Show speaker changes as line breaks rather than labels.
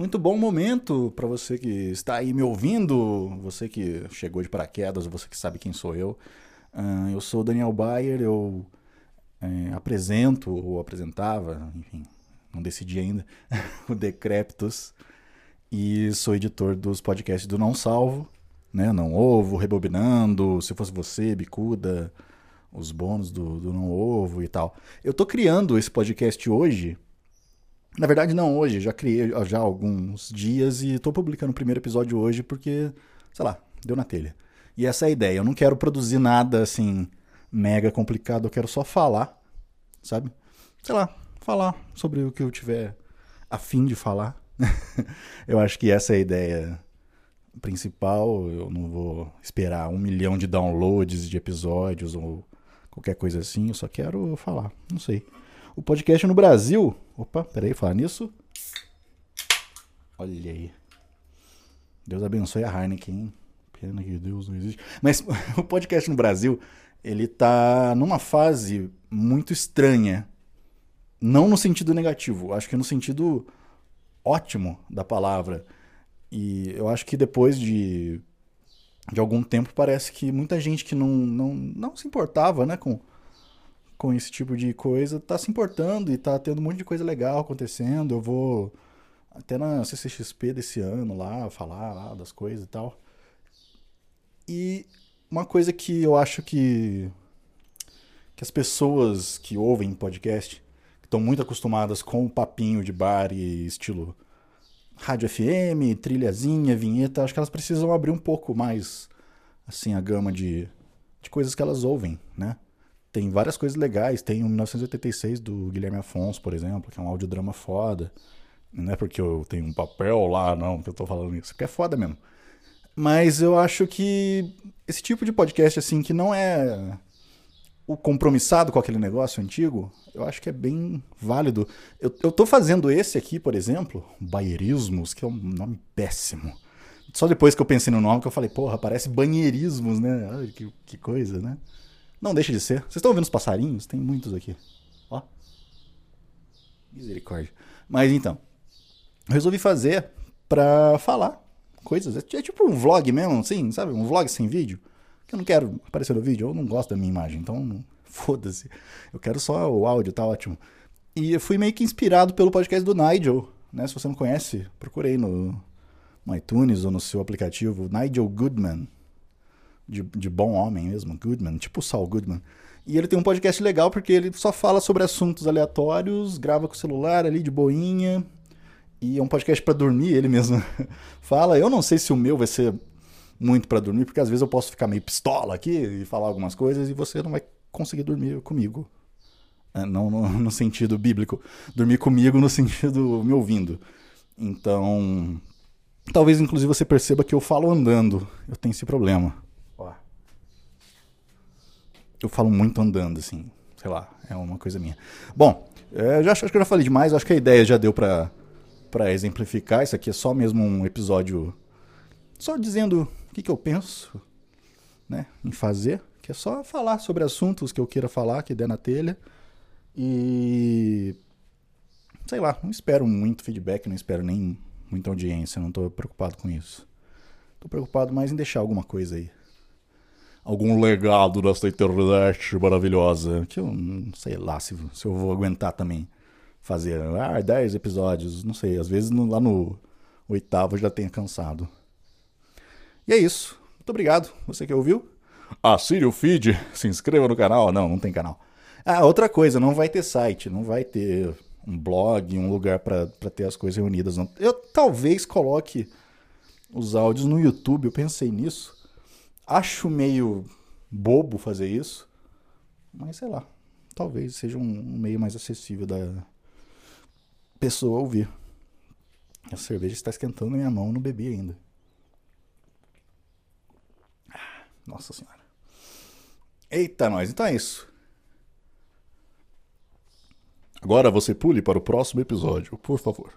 Muito bom momento para você que está aí me ouvindo, você que chegou de paraquedas, você que sabe quem sou eu. Uh, eu sou Daniel Bayer, eu é, apresento ou apresentava, enfim, não decidi ainda, o Decréptos e sou editor dos podcasts do Não Salvo, né? Não Ovo, Rebobinando, Se Fosse Você, Bicuda, os bônus do, do Não Ovo e tal. Eu tô criando esse podcast hoje na verdade, não hoje, já criei já há alguns dias e estou publicando o primeiro episódio hoje porque, sei lá, deu na telha. E essa é a ideia. Eu não quero produzir nada assim mega complicado, eu quero só falar, sabe? Sei lá, falar sobre o que eu tiver a fim de falar. eu acho que essa é a ideia principal. Eu não vou esperar um milhão de downloads de episódios ou qualquer coisa assim. Eu só quero falar. Não sei. O podcast no Brasil. Opa, peraí, falar nisso. Olha aí. Deus abençoe a Heineken, hein? Pena que Deus não existe. Mas o podcast no Brasil, ele tá numa fase muito estranha. Não no sentido negativo, acho que no sentido ótimo da palavra. E eu acho que depois de, de algum tempo parece que muita gente que não, não, não se importava né, com, com esse tipo de coisa tá se importando e tá tendo um monte de coisa legal acontecendo. Eu vou até na CCXP desse ano lá falar lá das coisas e tal. E uma coisa que eu acho que que as pessoas que ouvem podcast que estão muito acostumadas com o papinho de bar e estilo rádio FM, trilhazinha, vinheta, acho que elas precisam abrir um pouco mais assim a gama de, de coisas que elas ouvem, né? Tem várias coisas legais. Tem o 1986 do Guilherme Afonso, por exemplo, que é um audiodrama foda. Não é porque eu tenho um papel lá, não, que eu tô falando isso, porque é foda mesmo. Mas eu acho que esse tipo de podcast, assim, que não é o compromissado com aquele negócio antigo, eu acho que é bem válido. Eu, eu tô fazendo esse aqui, por exemplo, Baierismos, que é um nome péssimo. Só depois que eu pensei no nome que eu falei, porra, parece banheirismos, né? Ai, que, que coisa, né? Não deixa de ser. Vocês estão ouvindo os passarinhos? Tem muitos aqui. Ó. Misericórdia. Mas então, resolvi fazer pra falar coisas. É, é tipo um vlog mesmo, assim, sabe? Um vlog sem vídeo. Que eu não quero aparecer no vídeo, eu não gosto da minha imagem, então foda-se. Eu quero só o áudio, tá ótimo. E eu fui meio que inspirado pelo podcast do Nigel, né? Se você não conhece, procurei no, no iTunes ou no seu aplicativo, Nigel Goodman de, de bom homem mesmo, Goodman, tipo o Saul Goodman. E ele tem um podcast legal porque ele só fala sobre assuntos aleatórios, grava com o celular ali de boinha. E é um podcast para dormir, ele mesmo fala. Eu não sei se o meu vai ser muito para dormir, porque às vezes eu posso ficar meio pistola aqui e falar algumas coisas e você não vai conseguir dormir comigo. É, não no, no, sentido bíblico. Dormir comigo no sentido me ouvindo. Então, talvez inclusive você perceba que eu falo andando. Eu tenho esse problema eu falo muito andando, assim. Sei lá, é uma coisa minha. Bom, é, já acho, que eu já falei demais. Acho que a ideia já deu pra, pra exemplificar. Isso aqui é só mesmo um episódio só dizendo o que, que eu penso né, em fazer. Que é só falar sobre assuntos que eu queira falar, que der na telha. E. Sei lá, não espero muito feedback, não espero nem muita audiência, não estou preocupado com isso. Estou preocupado mais em deixar alguma coisa aí algum legado dessa internet maravilhosa. Que eu não sei lá se, se eu vou aguentar também fazer. Ah, 10 episódios, não sei. Às vezes no, lá no oitavo já tenha cansado. E é isso. Muito obrigado, você que ouviu. Assine o feed, se inscreva no canal. Não, não tem canal. Ah, outra coisa, não vai ter site, não vai ter um blog, um lugar para ter as coisas reunidas. Não. Eu talvez coloque os áudios no YouTube, eu pensei nisso. Acho meio bobo fazer isso, mas sei lá, talvez seja um meio mais acessível da pessoa ouvir. A cerveja está esquentando minha mão, não bebi ainda. Ah, nossa senhora. Eita, nós, então é isso. Agora você pule para o próximo episódio, por favor.